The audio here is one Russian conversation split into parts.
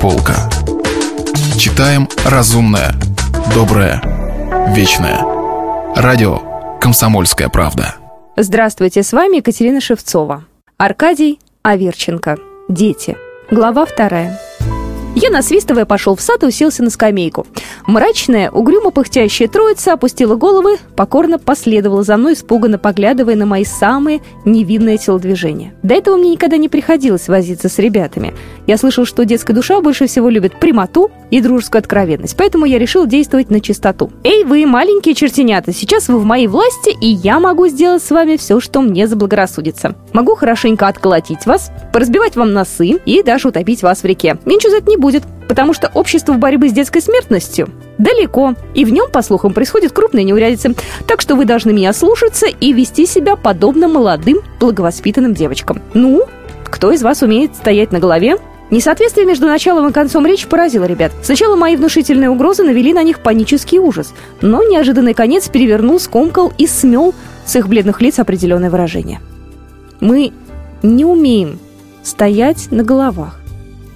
полка. Читаем разумное, доброе, вечное. Радио «Комсомольская правда». Здравствуйте, с вами Екатерина Шевцова. Аркадий Аверченко. Дети. Глава вторая. Я, насвистывая, пошел в сад и уселся на скамейку. Мрачная, угрюмо пыхтящая троица опустила головы, покорно последовала за мной, испуганно поглядывая на мои самые невинные телодвижения. До этого мне никогда не приходилось возиться с ребятами. Я слышал, что детская душа больше всего любит прямоту и дружескую откровенность, поэтому я решил действовать на чистоту. Эй, вы, маленькие чертенята, сейчас вы в моей власти, и я могу сделать с вами все, что мне заблагорассудится. Могу хорошенько отколотить вас, поразбивать вам носы и даже утопить вас в реке. Ничего за это не будет, потому что общество борьбы с детской смертностью далеко, и в нем, по слухам, происходит крупная неурядица. Так что вы должны меня слушаться и вести себя подобно молодым, благовоспитанным девочкам. Ну, кто из вас умеет стоять на голове? Несоответствие между началом и концом речи поразило ребят. Сначала мои внушительные угрозы навели на них панический ужас, но неожиданный конец перевернул, скомкал и смел с их бледных лиц определенное выражение. Мы не умеем стоять на головах.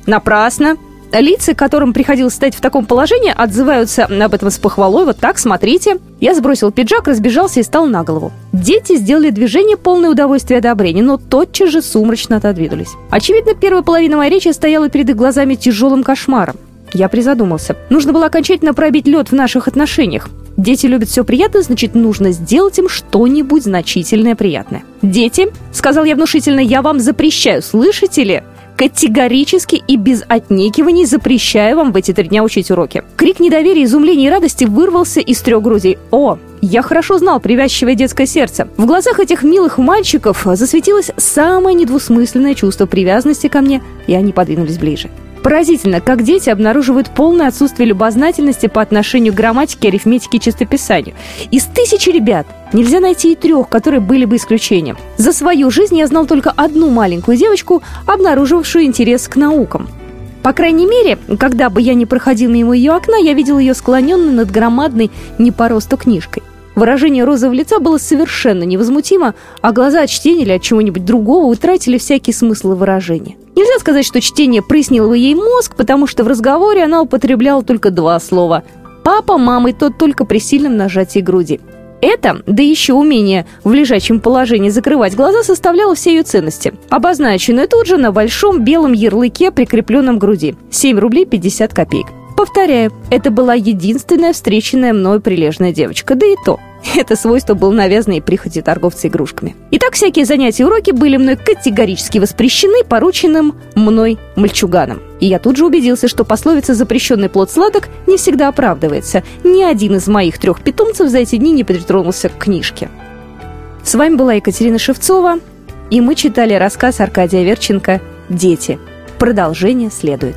Напрасно. Лица, которым приходилось стоять в таком положении, отзываются об этом с похвалой. Вот так, смотрите. Я сбросил пиджак, разбежался и стал на голову. Дети сделали движение полное удовольствия и одобрения, но тотчас же сумрачно отодвинулись. Очевидно, первая половина моей речи стояла перед их глазами тяжелым кошмаром. Я призадумался. Нужно было окончательно пробить лед в наших отношениях. Дети любят все приятное, значит, нужно сделать им что-нибудь значительное приятное. «Дети», — сказал я внушительно, — «я вам запрещаю, слышите ли? Категорически и без отнекиваний запрещаю вам в эти три дня учить уроки. Крик недоверия, изумления и радости вырвался из трех грудей. О, я хорошо знал привязчивое детское сердце. В глазах этих милых мальчиков засветилось самое недвусмысленное чувство привязанности ко мне, и они подвинулись ближе. Поразительно, как дети обнаруживают полное отсутствие любознательности по отношению к грамматике, арифметике и чистописанию. Из тысячи ребят нельзя найти и трех, которые были бы исключением. За свою жизнь я знал только одну маленькую девочку, обнаруживавшую интерес к наукам. По крайней мере, когда бы я не проходил мимо ее окна, я видел ее склоненной над громадной не по росту книжкой. Выражение розового лица было совершенно невозмутимо, а глаза от чтения или от чего-нибудь другого утратили всякий смысл и выражение. Нельзя сказать, что чтение прыснило ей мозг, потому что в разговоре она употребляла только два слова «папа», «мама» и тот только при сильном нажатии груди. Это, да еще умение в лежачем положении закрывать глаза, составляло все ее ценности, обозначенные тут же на большом белом ярлыке, прикрепленном к груди. 7 рублей 50 копеек. Повторяю, это была единственная встреченная мной прилежная девочка, да и то. Это свойство было навязано и прихоти торговца игрушками. Итак, всякие занятия и уроки были мной категорически воспрещены порученным мной мальчуганом. И я тут же убедился, что пословица «запрещенный плод сладок» не всегда оправдывается. Ни один из моих трех питомцев за эти дни не притронулся к книжке. С вами была Екатерина Шевцова, и мы читали рассказ Аркадия Верченко «Дети». Продолжение следует.